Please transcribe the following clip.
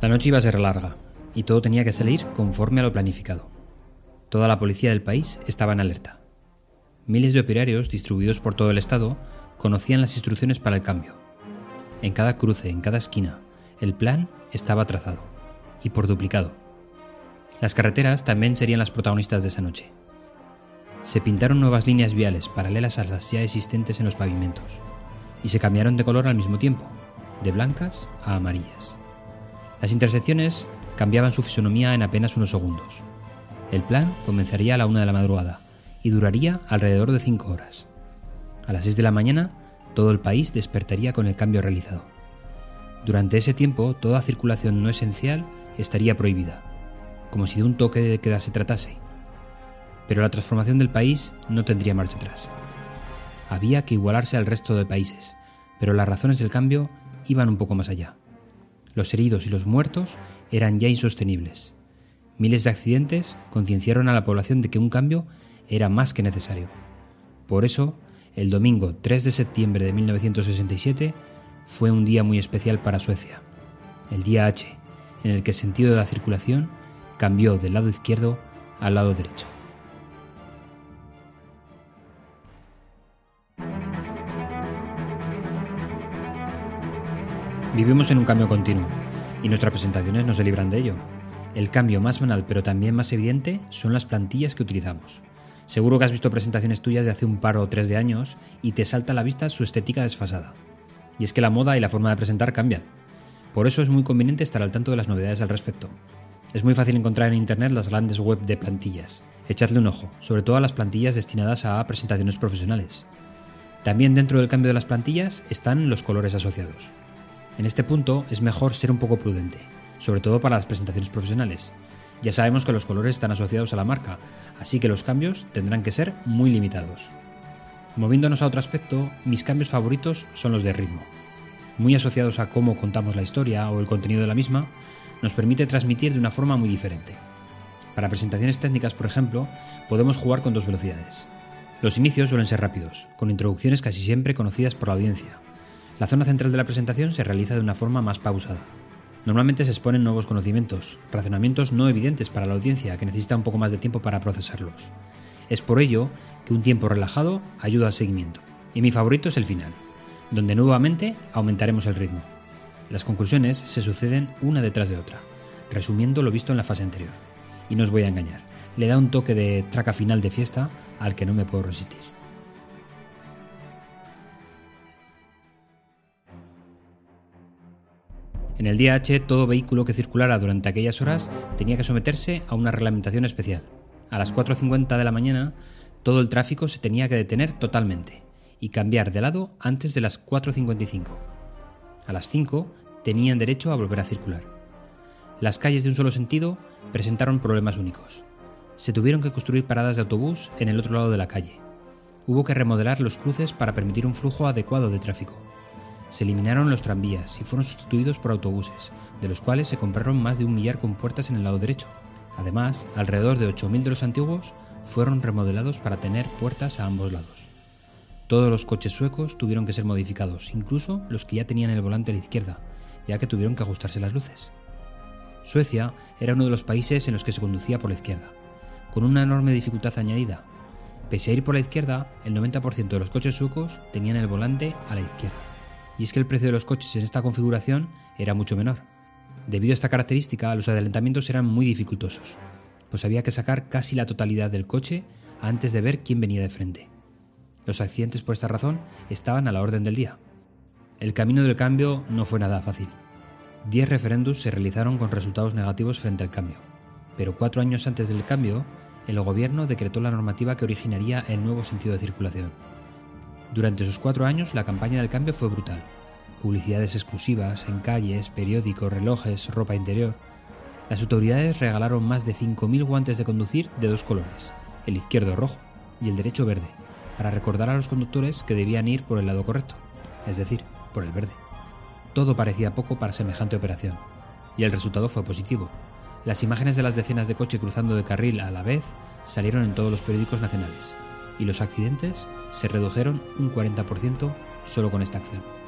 La noche iba a ser larga, y todo tenía que salir conforme a lo planificado. Toda la policía del país estaba en alerta. Miles de operarios distribuidos por todo el estado conocían las instrucciones para el cambio. En cada cruce, en cada esquina, el plan estaba trazado, y por duplicado. Las carreteras también serían las protagonistas de esa noche. Se pintaron nuevas líneas viales paralelas a las ya existentes en los pavimentos, y se cambiaron de color al mismo tiempo, de blancas a amarillas. Las intersecciones cambiaban su fisonomía en apenas unos segundos. El plan comenzaría a la una de la madrugada y duraría alrededor de cinco horas. A las seis de la mañana, todo el país despertaría con el cambio realizado. Durante ese tiempo, toda circulación no esencial estaría prohibida, como si de un toque de queda se tratase. Pero la transformación del país no tendría marcha atrás. Había que igualarse al resto de países, pero las razones del cambio iban un poco más allá. Los heridos y los muertos eran ya insostenibles. Miles de accidentes concienciaron a la población de que un cambio era más que necesario. Por eso, el domingo 3 de septiembre de 1967 fue un día muy especial para Suecia, el día H, en el que el sentido de la circulación cambió del lado izquierdo al lado derecho. Vivimos en un cambio continuo y nuestras presentaciones no se libran de ello. El cambio más banal pero también más evidente son las plantillas que utilizamos. Seguro que has visto presentaciones tuyas de hace un par o tres de años y te salta a la vista su estética desfasada. Y es que la moda y la forma de presentar cambian. Por eso es muy conveniente estar al tanto de las novedades al respecto. Es muy fácil encontrar en internet las grandes web de plantillas. Echadle un ojo, sobre todo a las plantillas destinadas a presentaciones profesionales. También dentro del cambio de las plantillas están los colores asociados. En este punto es mejor ser un poco prudente, sobre todo para las presentaciones profesionales. Ya sabemos que los colores están asociados a la marca, así que los cambios tendrán que ser muy limitados. Moviéndonos a otro aspecto, mis cambios favoritos son los de ritmo. Muy asociados a cómo contamos la historia o el contenido de la misma, nos permite transmitir de una forma muy diferente. Para presentaciones técnicas, por ejemplo, podemos jugar con dos velocidades. Los inicios suelen ser rápidos, con introducciones casi siempre conocidas por la audiencia, la zona central de la presentación se realiza de una forma más pausada. Normalmente se exponen nuevos conocimientos, razonamientos no evidentes para la audiencia que necesita un poco más de tiempo para procesarlos. Es por ello que un tiempo relajado ayuda al seguimiento. Y mi favorito es el final, donde nuevamente aumentaremos el ritmo. Las conclusiones se suceden una detrás de otra, resumiendo lo visto en la fase anterior. Y no os voy a engañar, le da un toque de traca final de fiesta al que no me puedo resistir. En el día H, todo vehículo que circulara durante aquellas horas tenía que someterse a una reglamentación especial. A las 4.50 de la mañana, todo el tráfico se tenía que detener totalmente y cambiar de lado antes de las 4.55. A las 5 tenían derecho a volver a circular. Las calles de un solo sentido presentaron problemas únicos. Se tuvieron que construir paradas de autobús en el otro lado de la calle. Hubo que remodelar los cruces para permitir un flujo adecuado de tráfico se eliminaron los tranvías y fueron sustituidos por autobuses, de los cuales se compraron más de un millar con puertas en el lado derecho. Además, alrededor de 8.000 de los antiguos fueron remodelados para tener puertas a ambos lados. Todos los coches suecos tuvieron que ser modificados, incluso los que ya tenían el volante a la izquierda, ya que tuvieron que ajustarse las luces. Suecia era uno de los países en los que se conducía por la izquierda, con una enorme dificultad añadida. Pese a ir por la izquierda, el 90% de los coches suecos tenían el volante a la izquierda y es que el precio de los coches en esta configuración era mucho menor. Debido a esta característica, los adelantamientos eran muy dificultosos, pues había que sacar casi la totalidad del coche antes de ver quién venía de frente. Los accidentes por esta razón estaban a la orden del día. El camino del cambio no fue nada fácil. Diez referendos se realizaron con resultados negativos frente al cambio, pero cuatro años antes del cambio, el gobierno decretó la normativa que originaría el nuevo sentido de circulación. Durante esos cuatro años la campaña del cambio fue brutal. Publicidades exclusivas en calles, periódicos, relojes, ropa interior. Las autoridades regalaron más de 5.000 guantes de conducir de dos colores, el izquierdo rojo y el derecho verde, para recordar a los conductores que debían ir por el lado correcto, es decir, por el verde. Todo parecía poco para semejante operación, y el resultado fue positivo. Las imágenes de las decenas de coches cruzando de carril a la vez salieron en todos los periódicos nacionales, y los accidentes se redujeron un 40% solo con esta acción.